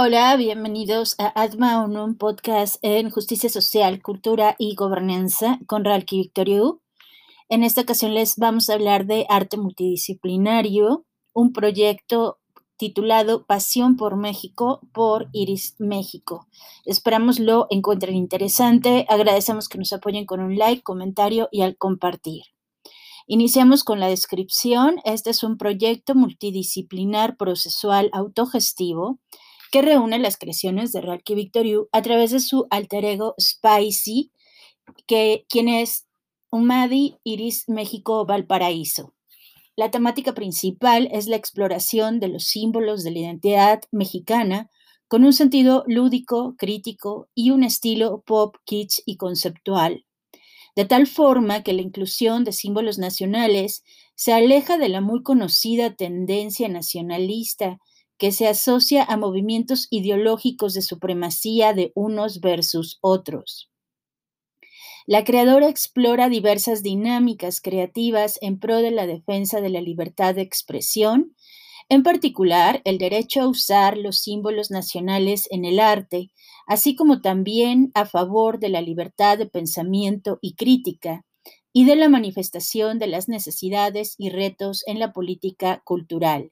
Hola, bienvenidos a Atma un podcast en justicia social, cultura y gobernanza con Ralki Victoriu. En esta ocasión les vamos a hablar de arte multidisciplinario, un proyecto titulado Pasión por México por Iris México. Esperamos lo encuentren interesante. Agradecemos que nos apoyen con un like, comentario y al compartir. Iniciamos con la descripción. Este es un proyecto multidisciplinar procesual autogestivo que reúne las creaciones de Ralki Victoriu a través de su alter ego Spicy, que, quien es Umadi Iris México Valparaíso. La temática principal es la exploración de los símbolos de la identidad mexicana con un sentido lúdico, crítico y un estilo pop, kitsch y conceptual, de tal forma que la inclusión de símbolos nacionales se aleja de la muy conocida tendencia nacionalista que se asocia a movimientos ideológicos de supremacía de unos versus otros. La creadora explora diversas dinámicas creativas en pro de la defensa de la libertad de expresión, en particular el derecho a usar los símbolos nacionales en el arte, así como también a favor de la libertad de pensamiento y crítica y de la manifestación de las necesidades y retos en la política cultural.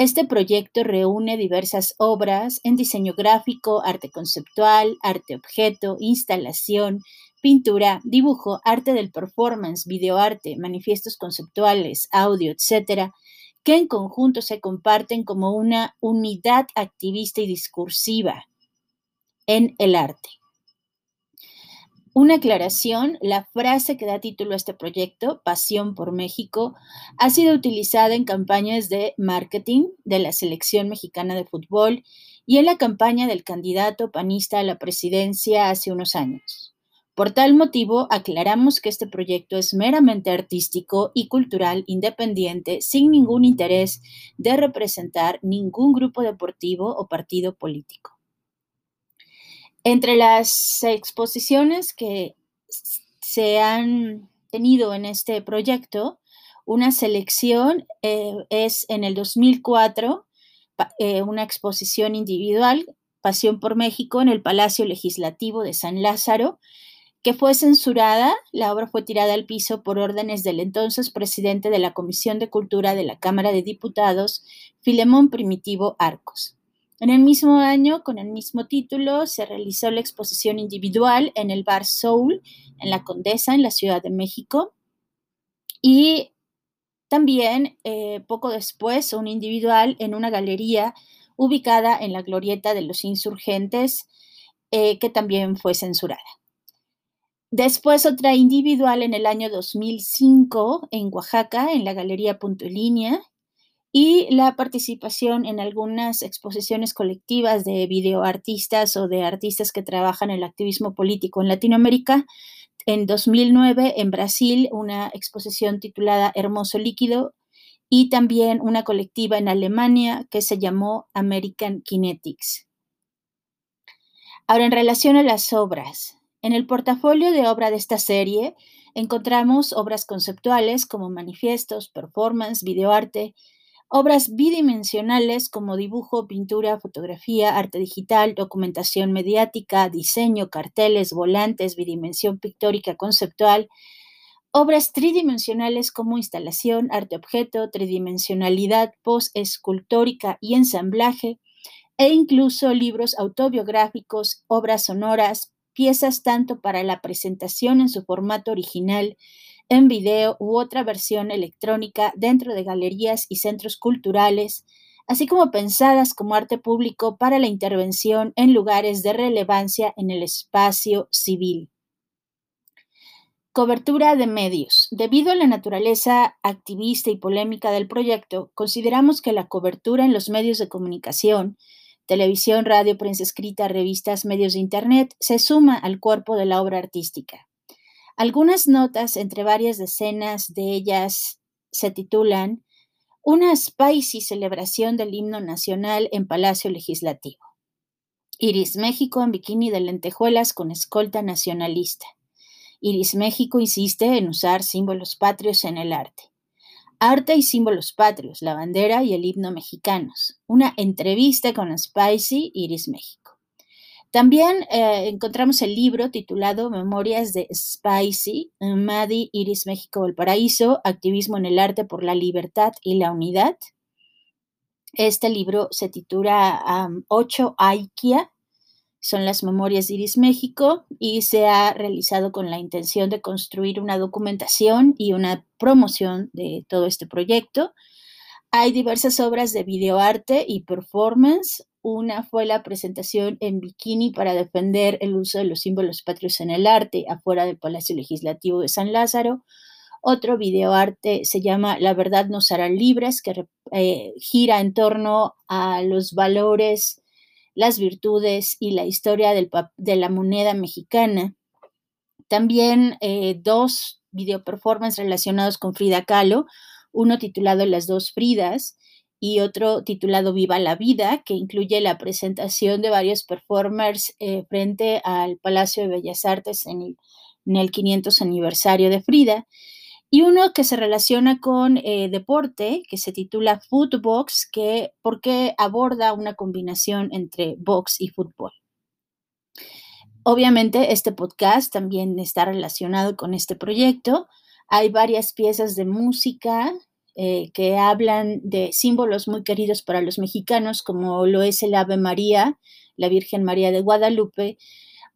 Este proyecto reúne diversas obras en diseño gráfico, arte conceptual, arte objeto, instalación, pintura, dibujo, arte del performance, videoarte, manifiestos conceptuales, audio, etcétera, que en conjunto se comparten como una unidad activista y discursiva en el arte. Una aclaración, la frase que da título a este proyecto, Pasión por México, ha sido utilizada en campañas de marketing de la selección mexicana de fútbol y en la campaña del candidato panista a la presidencia hace unos años. Por tal motivo, aclaramos que este proyecto es meramente artístico y cultural independiente, sin ningún interés de representar ningún grupo deportivo o partido político. Entre las exposiciones que se han tenido en este proyecto, una selección eh, es en el 2004 eh, una exposición individual, Pasión por México, en el Palacio Legislativo de San Lázaro, que fue censurada. La obra fue tirada al piso por órdenes del entonces presidente de la Comisión de Cultura de la Cámara de Diputados, Filemón Primitivo Arcos. En el mismo año, con el mismo título, se realizó la exposición individual en el Bar Soul, en la Condesa, en la Ciudad de México. Y también, eh, poco después, un individual en una galería ubicada en la Glorieta de los Insurgentes, eh, que también fue censurada. Después otra individual en el año 2005 en Oaxaca, en la Galería Punto Línea, y la participación en algunas exposiciones colectivas de videoartistas o de artistas que trabajan el activismo político en Latinoamérica. En 2009 en Brasil una exposición titulada Hermoso Líquido y también una colectiva en Alemania que se llamó American Kinetics. Ahora, en relación a las obras, en el portafolio de obra de esta serie encontramos obras conceptuales como manifiestos, performance, videoarte, Obras bidimensionales como dibujo, pintura, fotografía, arte digital, documentación mediática, diseño, carteles, volantes, bidimensión pictórica conceptual. Obras tridimensionales como instalación, arte objeto, tridimensionalidad post-escultórica y ensamblaje, e incluso libros autobiográficos, obras sonoras, piezas tanto para la presentación en su formato original en video u otra versión electrónica dentro de galerías y centros culturales, así como pensadas como arte público para la intervención en lugares de relevancia en el espacio civil. Cobertura de medios. Debido a la naturaleza activista y polémica del proyecto, consideramos que la cobertura en los medios de comunicación, televisión, radio, prensa escrita, revistas, medios de Internet, se suma al cuerpo de la obra artística. Algunas notas entre varias decenas de ellas se titulan Una spicy celebración del himno nacional en Palacio Legislativo. Iris México en bikini de lentejuelas con escolta nacionalista. Iris México insiste en usar símbolos patrios en el arte. Arte y símbolos patrios, la bandera y el himno mexicanos. Una entrevista con Spicy Iris México. También eh, encontramos el libro titulado Memorias de Spicy, Madi Iris México Valparaíso, Activismo en el Arte por la Libertad y la Unidad. Este libro se titula Ocho Aikia, son las Memorias de Iris México y se ha realizado con la intención de construir una documentación y una promoción de todo este proyecto. Hay diversas obras de videoarte y performance. Una fue la presentación en bikini para defender el uso de los símbolos patrios en el arte afuera del Palacio Legislativo de San Lázaro. Otro videoarte se llama La verdad nos hará libres, que eh, gira en torno a los valores las virtudes y la historia de la moneda mexicana. También eh, dos video performances relacionados con Frida Kahlo, uno titulado Las dos Fridas y otro titulado Viva la Vida, que incluye la presentación de varios performers eh, frente al Palacio de Bellas Artes en el, en el 500 aniversario de Frida y uno que se relaciona con eh, deporte, que se titula Footbox, que porque aborda una combinación entre box y fútbol. Obviamente este podcast también está relacionado con este proyecto. Hay varias piezas de música eh, que hablan de símbolos muy queridos para los mexicanos, como lo es el Ave María, la Virgen María de Guadalupe,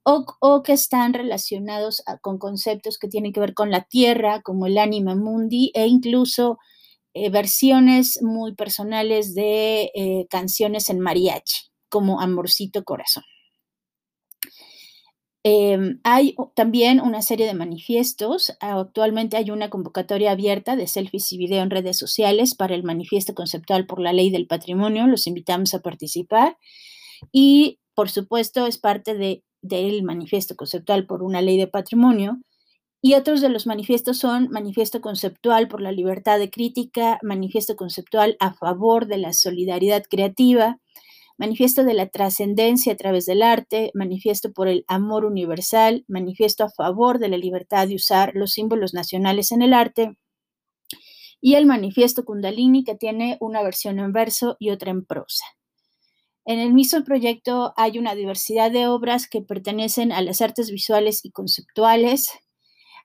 o, que están relacionados con conceptos que tienen que ver con la tierra, como el anima mundi, e incluso eh, versiones muy personales de eh, canciones en mariachi, como Amorcito Corazón. Em, hay también una serie de manifiestos. Actualmente hay una convocatoria abierta de selfies y video en redes sociales para el manifiesto conceptual por la ley del patrimonio. Los invitamos a participar. Y, por supuesto, es parte de del manifiesto conceptual por una ley de patrimonio, y otros de los manifiestos son manifiesto conceptual por la libertad de crítica, manifiesto conceptual a favor de la solidaridad creativa, manifiesto de la trascendencia a través del arte, manifiesto por el amor universal, manifiesto a favor de la libertad de usar los símbolos nacionales en el arte, y el manifiesto Kundalini que tiene una versión en verso y otra en prosa. En el mismo proyecto hay una diversidad de obras que pertenecen a las artes visuales y conceptuales.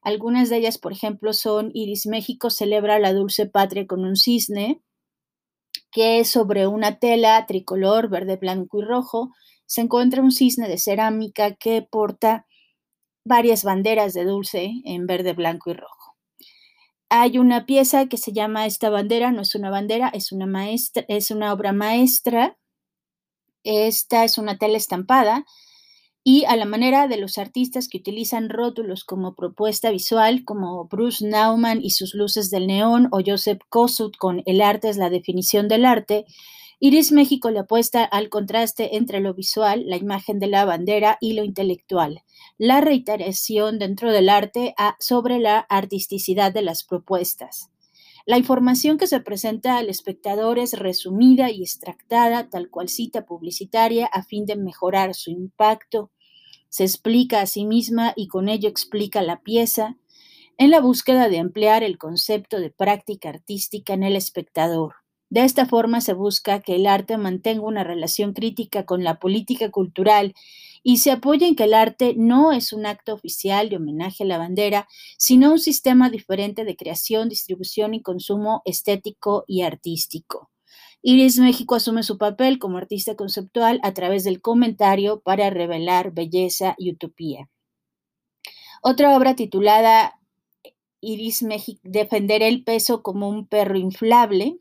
Algunas de ellas, por ejemplo, son Iris México celebra la dulce patria con un cisne, que sobre una tela tricolor verde, blanco y rojo. Se encuentra un cisne de cerámica que porta varias banderas de dulce en verde, blanco y rojo. Hay una pieza que se llama Esta bandera, no es una bandera, es una maestra, es una obra maestra esta es una tela estampada y a la manera de los artistas que utilizan rótulos como propuesta visual, como Bruce Nauman y sus luces del neón o Joseph Kossuth con El arte es la definición del arte, Iris México le apuesta al contraste entre lo visual, la imagen de la bandera y lo intelectual, la reiteración dentro del arte sobre la artisticidad de las propuestas. La información que se presenta al espectador es resumida y extractada, tal cual cita publicitaria, a fin de mejorar su impacto. Se explica a sí misma y con ello explica la pieza, en la búsqueda de emplear el concepto de práctica artística en el espectador. De esta forma se busca que el arte mantenga una relación crítica con la política cultural y se apoya en que el arte no es un acto oficial de homenaje a la bandera, sino un sistema diferente de creación, distribución y consumo estético y artístico. Iris México asume su papel como artista conceptual a través del comentario para revelar belleza y utopía. Otra obra titulada Iris México, Defender el peso como un perro inflable,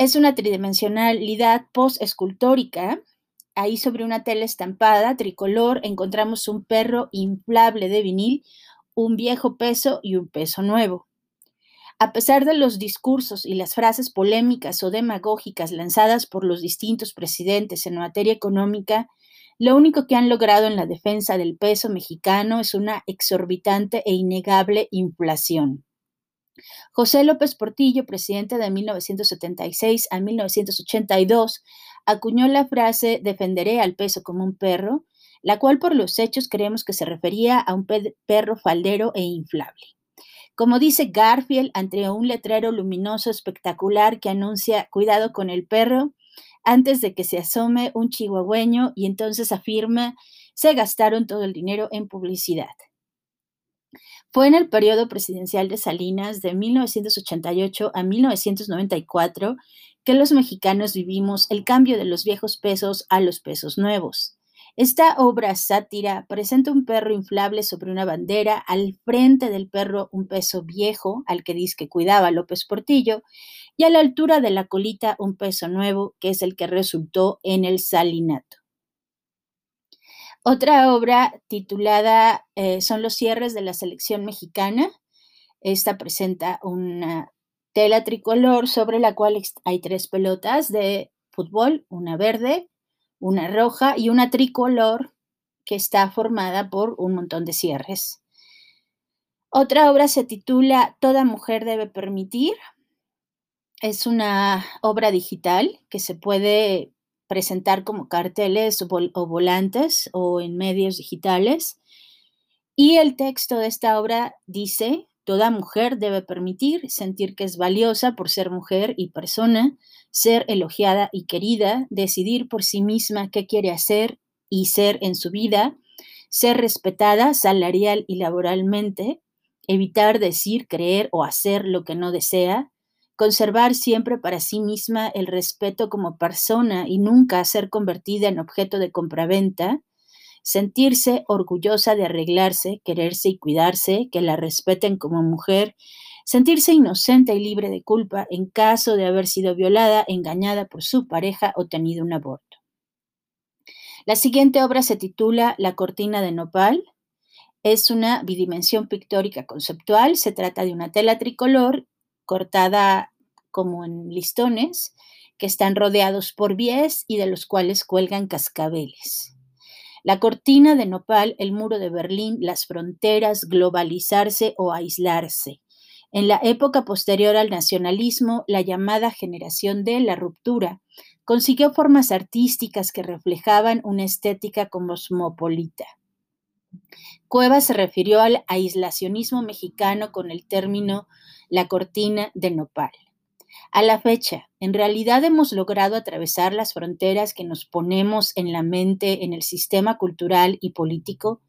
es una tridimensionalidad post-escultórica ahí sobre una tela estampada tricolor encontramos un perro inflable de vinil, un viejo peso y un peso nuevo. A pesar de los discursos y las frases polémicas o demagógicas lanzadas por los distintos presidentes en materia económica, lo único que han logrado en la defensa del peso mexicano es una exorbitante e innegable inflación. José López Portillo, presidente de 1976 a 1982, acuñó la frase defenderé al peso como un perro, la cual por los hechos creemos que se refería a un perro faldero e inflable. Como dice Garfield ante un letrero luminoso espectacular que anuncia cuidado con el perro, antes de que se asome un chihuahueño y entonces afirma se gastaron todo el dinero en publicidad. Fue en el periodo presidencial de Salinas de 1988 a 1994 que los mexicanos vivimos el cambio de los viejos pesos a los pesos nuevos. Esta obra sátira presenta un perro inflable sobre una bandera, al frente del perro un peso viejo, al que dice que cuidaba López Portillo, y a la altura de la colita un peso nuevo, que es el que resultó en el salinato. Otra obra titulada eh, Son los cierres de la selección mexicana. Esta presenta una tela tricolor sobre la cual hay tres pelotas de fútbol, una verde, una roja y una tricolor que está formada por un montón de cierres. Otra obra se titula Toda mujer debe permitir. Es una obra digital que se puede presentar como carteles o, volantes o en medios digitales. Y el texto de esta obra dice, Toda mujer debe permitir sentir que es valiosa por ser mujer y persona, ser elogiada y querida, decidir por sí misma qué quiere hacer y ser en su vida, ser respetada salarial y laboralmente, evitar decir, creer o hacer lo que no desea, conservar siempre para sí misma el respeto como persona y nunca ser convertida en objeto de compraventa, sentirse orgullosa de arreglarse, quererse y cuidarse, que la respeten como mujer, sentirse inocente y libre de culpa en caso de haber sido violada, engañada por su pareja o tenido un aborto. La siguiente obra se titula La cortina de nopal. Es una bidimensión pictórica conceptual. Se trata de una tela tricolor cortada como en listones que están rodeados por bies y de los cuales cuelgan cascabeles. La cortina de nopal, el muro de Berlín, las fronteras, globalizarse o aislarse. En la época posterior al nacionalismo, la llamada generación de la ruptura consiguió formas artísticas que reflejaban una estética cosmopolita. Cueva se refirió al aislacionismo mexicano con el término la cortina de nopal. A la fecha, en realidad hemos logrado atravesar las fronteras que nos ponemos en la mente en el sistema cultural y político,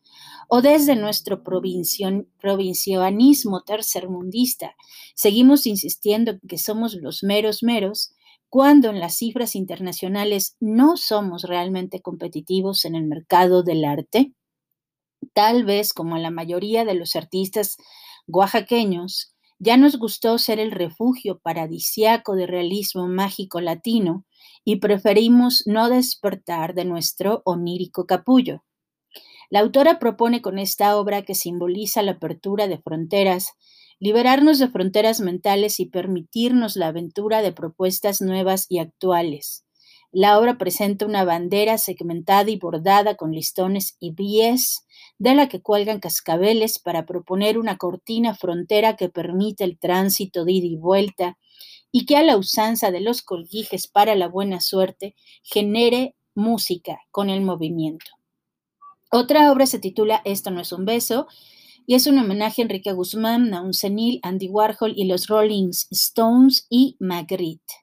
o desde nuestro provincianismo tercermundista, seguimos insistiendo que somos los meros meros, cuando en las cifras internacionales no somos realmente competitivos en el mercado del arte? Tal vez como la mayoría de los artistas oaxaqueños, ya nos gustó ser el refugio paradisiaco de realismo mágico latino y preferimos no despertar de nuestro onírico capullo. La autora propone con esta obra que simboliza la apertura de fronteras, liberarnos de fronteras mentales y permitirnos la aventura de propuestas nuevas y actuales. La obra presenta una bandera segmentada y bordada con listones y bies de la que cuelgan cascabeles para proponer una cortina frontera que permite el tránsito de ida y vuelta y que a la usanza de los colguijes para la buena suerte genere música con el movimiento. Otra obra se titula Esto no es un beso y es un homenaje a Enrique Guzmán, un Senil, Andy Warhol y los Rolling Stones y Magritte.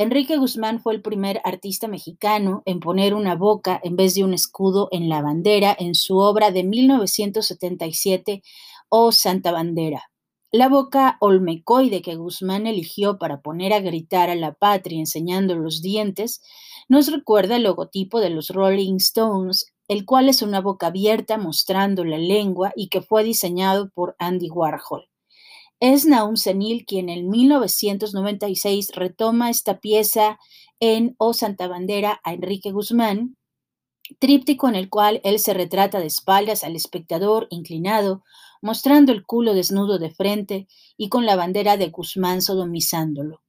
Enrique Guzmán fue el primer artista mexicano en poner una boca en vez de un escudo en la bandera en su obra de 1977, O Santa Bandera. La boca olmecoide que Guzmán eligió para poner a gritar a la patria enseñando los dientes nos recuerda el logotipo de los Rolling Stones, el cual es una boca abierta mostrando la lengua y que fue diseñado por Andy Warhol. Es Naum Senil quien en 1996 retoma esta pieza en O Santa Bandera a Enrique Guzmán, tríptico en el cual él se retrata de espaldas al espectador inclinado, mostrando el culo desnudo de frente y con la bandera de Guzmán sodomizándolo.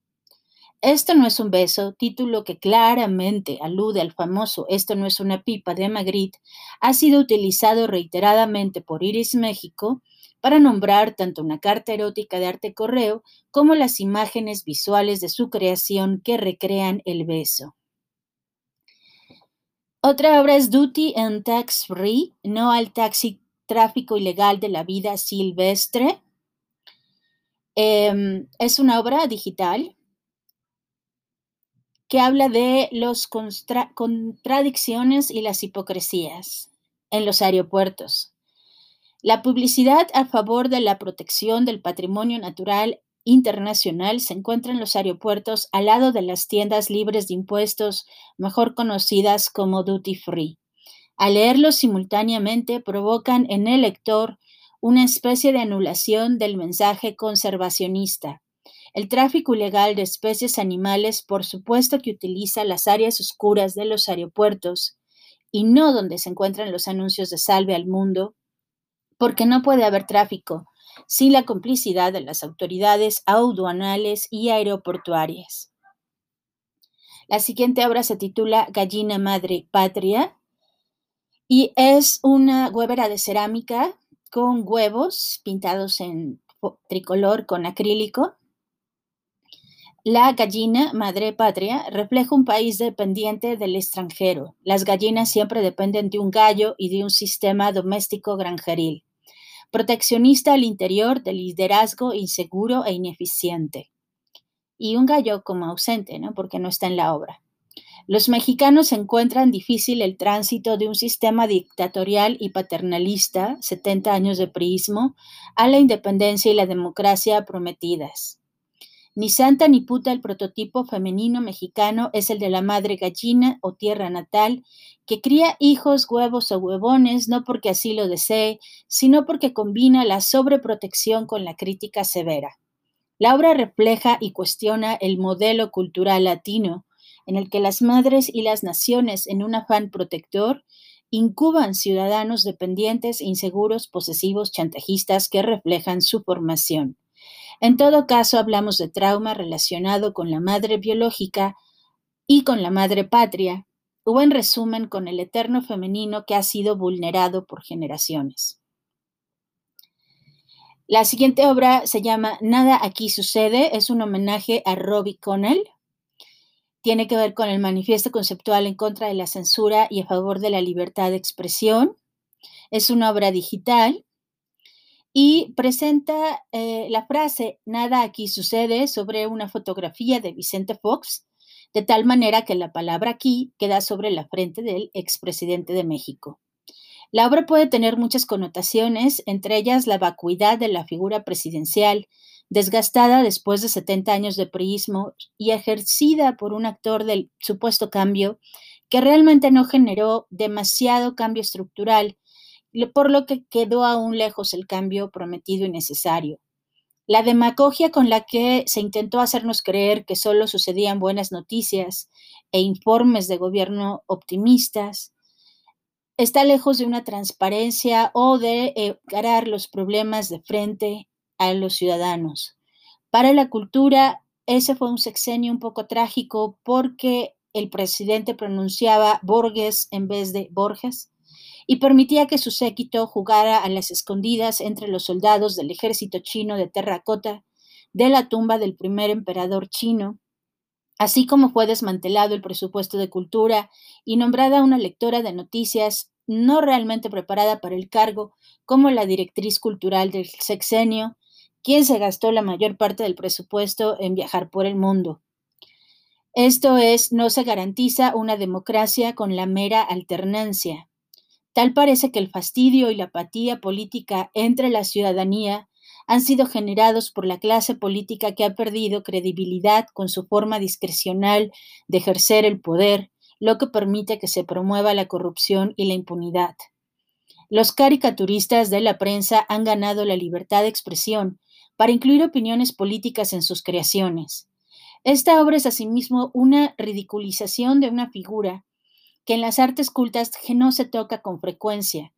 Esto no es un beso, título que claramente alude al famoso Esto no es una pipa de Magritte, ha sido utilizado reiteradamente por Iris México para nombrar tanto una carta erótica de arte correo como las imágenes visuales de su creación que recrean el beso. Otra obra es Duty and Tax Free, no al taxi tráfico ilegal de la vida silvestre. Em, es una obra digital que habla de las contradicciones y las hipocresías en los aeropuertos. La publicidad a favor de la protección del patrimonio natural internacional se encuentra en los aeropuertos al lado de las tiendas libres de impuestos, mejor conocidas como duty free. Al leerlos simultáneamente provocan en el lector una especie de anulación del mensaje conservacionista. El tráfico ilegal de especies animales, por supuesto que utiliza las áreas oscuras de los aeropuertos y no donde se encuentran los anuncios de salve al mundo, porque no puede haber tráfico sin la complicidad de las autoridades aduanales y aeroportuarias. La siguiente obra se titula Gallina Madre Patria y es una huevera de cerámica con huevos pintados en tricolor con acrílico. La gallina madre patria refleja un país dependiente del extranjero. Las gallinas siempre dependen de un gallo y de un sistema doméstico granjeril proteccionista al interior del liderazgo inseguro e ineficiente. Y un gallo como ausente, ¿no? Porque no está en la obra. Los mexicanos encuentran difícil el tránsito de un sistema dictatorial y paternalista, 70 años de priismo, a la independencia y la democracia prometidas. Ni santa ni puta el prototipo femenino mexicano es el de la madre gallina o tierra natal, que cría hijos, huevos o huevones no porque así lo desee, sino porque combina la sobreprotección con la crítica severa. La obra refleja y cuestiona el modelo cultural latino, en el que las madres y las naciones, en un afán protector, incuban ciudadanos dependientes, inseguros, posesivos, chantajistas que reflejan su formación. En todo caso, hablamos de trauma relacionado con la madre biológica y con la madre patria, o en resumen con el eterno femenino que ha sido vulnerado por generaciones. La siguiente obra se llama Nada aquí sucede, es un homenaje a Robbie Connell. Tiene que ver con el manifiesto conceptual en contra de la censura y a favor de la libertad de expresión. Es una obra digital y presenta eh, la frase Nada aquí sucede sobre una fotografía de Vicente Fox, de tal manera que la palabra aquí queda sobre la frente del expresidente de México. La obra puede tener muchas connotaciones, entre ellas la vacuidad de la figura presidencial, desgastada después de 70 años de priismo y ejercida por un actor del supuesto cambio que realmente no generó demasiado cambio estructural por lo que quedó aún lejos el cambio prometido y necesario. La demagogia con la que se intentó hacernos creer que solo sucedían buenas noticias e informes de gobierno optimistas está lejos de una transparencia o de encarar los problemas de frente a los ciudadanos. Para la cultura, ese fue un sexenio un poco trágico porque el presidente pronunciaba Borges en vez de Borges y permitía que su séquito jugara a las escondidas entre los soldados del ejército chino de terracota de la tumba del primer emperador chino, así como fue desmantelado el presupuesto de cultura y nombrada una lectora de noticias no realmente preparada para el cargo como la directriz cultural del sexenio, quien se gastó la mayor parte del presupuesto en viajar por el mundo. Esto es, no se garantiza una democracia con la mera alternancia. Tal parece que el fastidio y la apatía política entre la ciudadanía han sido generados por la clase política que ha perdido credibilidad con su forma discrecional de ejercer el poder, lo que permite que se promueva la corrupción y la impunidad. Los caricaturistas de la prensa han ganado la libertad de expresión para incluir opiniones políticas en sus creaciones. Esta obra es asimismo una ridiculización de una figura que en las artes cultas no se toca con frecuencia.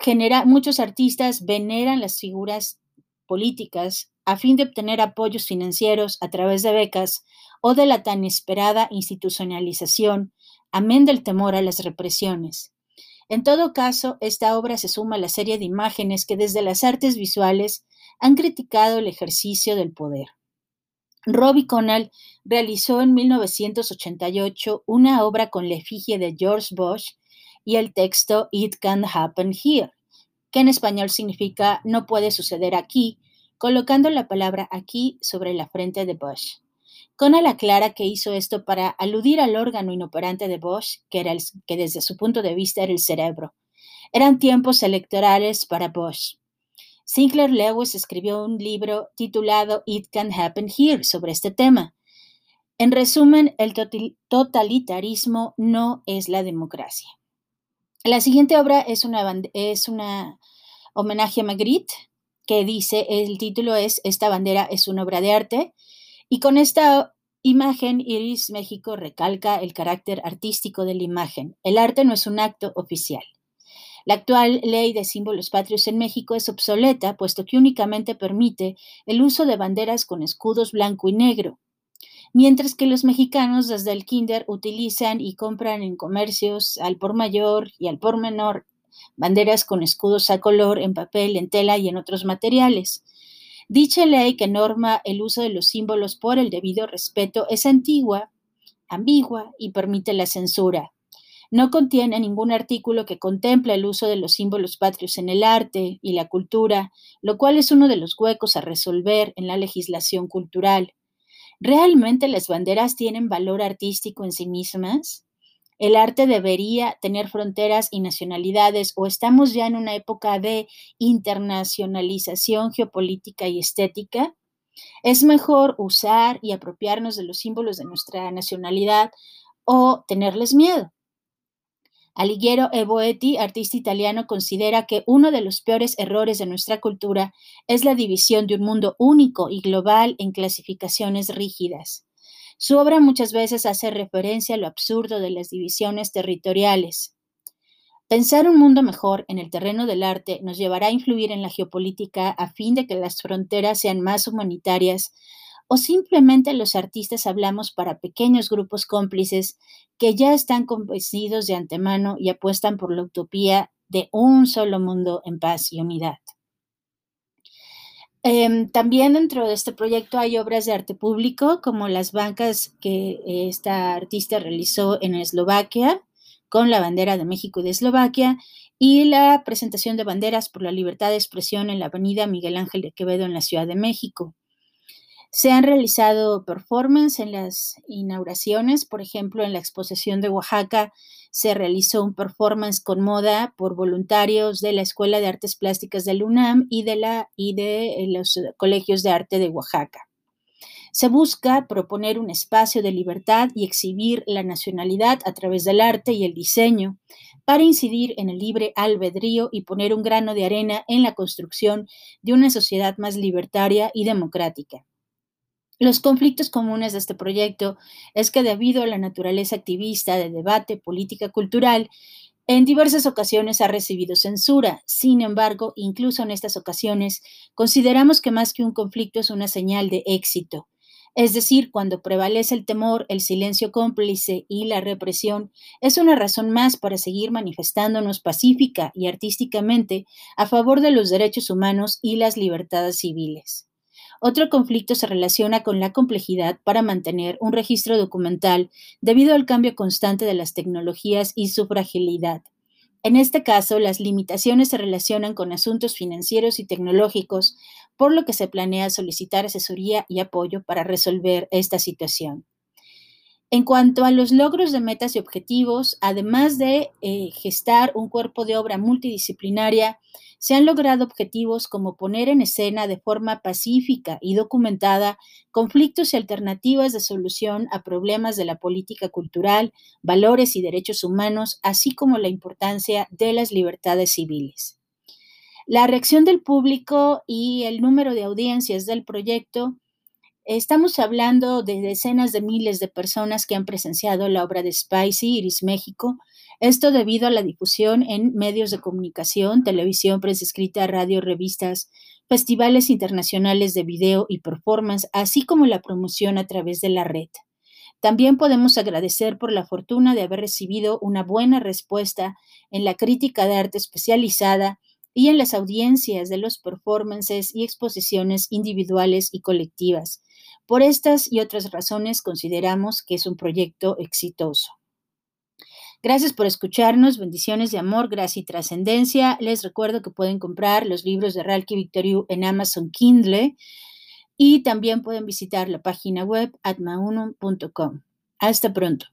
Genera, muchos artistas veneran las figuras políticas a fin de obtener apoyos financieros a través de becas o de la tan esperada institucionalización, amén del temor a las represiones. En todo caso, esta obra se suma a la serie de imágenes que desde las artes visuales han criticado el ejercicio del poder. Robbie Connell realizó en 1988 una obra con la efigie de George Bush y el texto It Can Happen Here, que en español significa No puede suceder aquí, colocando la palabra aquí sobre la frente de Bosch. Conal aclara que hizo esto para aludir al órgano inoperante de Bosch, que, desde su punto de vista era el cerebro. Eran tiempos electorales para Bosch. Sinclair Lewis escribió un libro titulado It Can Happen Here sobre este tema. En resumen, el totalitarismo no es la democracia. La siguiente obra es una, es una homenaje a Magritte, que dice, el título es Esta bandera es una obra de arte, y con esta imagen Iris México recalca el carácter artístico de la imagen. El arte no es un acto oficial. La actual ley de símbolos patrios en México es obsoleta, puesto que únicamente permite el uso de banderas con escudos blanco y negro, mientras que los mexicanos desde el kinder utilizan y compran en comercios al por mayor y al por menor banderas con escudos a color en papel, en tela y en otros materiales. Dicha ley que norma el uso de los símbolos por el debido respeto es antigua, ambigua y permite la censura. No contiene ningún artículo que contemple el uso de los símbolos patrios en el arte y la cultura, lo cual es uno de los huecos a resolver en la legislación cultural. ¿Realmente las banderas tienen valor artístico en sí mismas? ¿El arte debería tener fronteras y nacionalidades o estamos ya en una época de internacionalización geopolítica y estética? ¿Es mejor usar y apropiarnos de los símbolos de nuestra nacionalidad o tenerles miedo? Alighiero Eboetti, artista italiano, considera que uno de los peores errores de nuestra cultura es la división de un mundo único y global en clasificaciones rígidas. Su obra muchas veces hace referencia a lo absurdo de las divisiones territoriales. Pensar un mundo mejor en el terreno del arte nos llevará a influir en la geopolítica a fin de que las fronteras sean más humanitarias, o simplemente los artistas hablamos para pequeños grupos cómplices que ya están convencidos de antemano y apuestan por la utopía de un solo mundo en paz y unidad. Em, también dentro de este proyecto hay obras de arte público, como las bancas que esta artista realizó en Eslovaquia, con la bandera de México y de Eslovaquia, y la presentación de banderas por la libertad de expresión en la avenida Miguel Ángel de Quevedo en la Ciudad de México. Se han realizado performances en las inauguraciones, por ejemplo, en la exposición de Oaxaca se realizó un performance con moda por voluntarios de la Escuela de Artes Plásticas UNAM y de, la, y de los colegios de arte de Oaxaca. Se busca proponer un espacio de libertad y exhibir la nacionalidad a través del arte y el diseño para incidir en el libre albedrío y poner un grano de arena en la construcción de una sociedad más libertaria y democrática. Los conflictos comunes de este proyecto es que debido a la naturaleza activista de debate política cultural, en diversas ocasiones ha recibido censura. Sin embargo, incluso en estas ocasiones, consideramos que más que un conflicto es una señal de éxito. Es decir, cuando prevalece el temor, el silencio cómplice y la represión, es una razón más para seguir manifestándonos pacífica y artísticamente a favor de los derechos humanos y las libertades civiles. Otro conflicto se relaciona con la complejidad para mantener un registro documental debido al cambio constante de las tecnologías y su fragilidad. En este caso, las limitaciones se relacionan con asuntos financieros y tecnológicos, por lo que se planea solicitar asesoría y apoyo para resolver esta situación. En cuanto a los logros de metas y objetivos, además de eh, gestar un cuerpo de obra multidisciplinaria, se han logrado objetivos como poner en escena de forma pacífica y documentada conflictos y alternativas de solución a problemas de la política cultural, valores y derechos humanos, así como la importancia de las libertades civiles. La reacción del público y el número de audiencias del proyecto Estamos hablando de decenas de miles de personas que han presenciado la obra de Spicy Iris México, esto debido a la difusión en medios de comunicación, televisión, prensa escrita, radio, revistas, festivales internacionales de video y performance, así como la promoción a través de la red. También podemos agradecer por la fortuna de haber recibido una buena respuesta en la crítica de arte especializada y en las audiencias de los performances y exposiciones individuales y colectivas. Por estas y otras razones consideramos que es un proyecto exitoso. Gracias por escucharnos, bendiciones de amor, gracia y trascendencia. Les recuerdo que pueden comprar los libros de Ralki Victoriu en Amazon Kindle y también pueden visitar la página web atmaunum.com. Hasta pronto.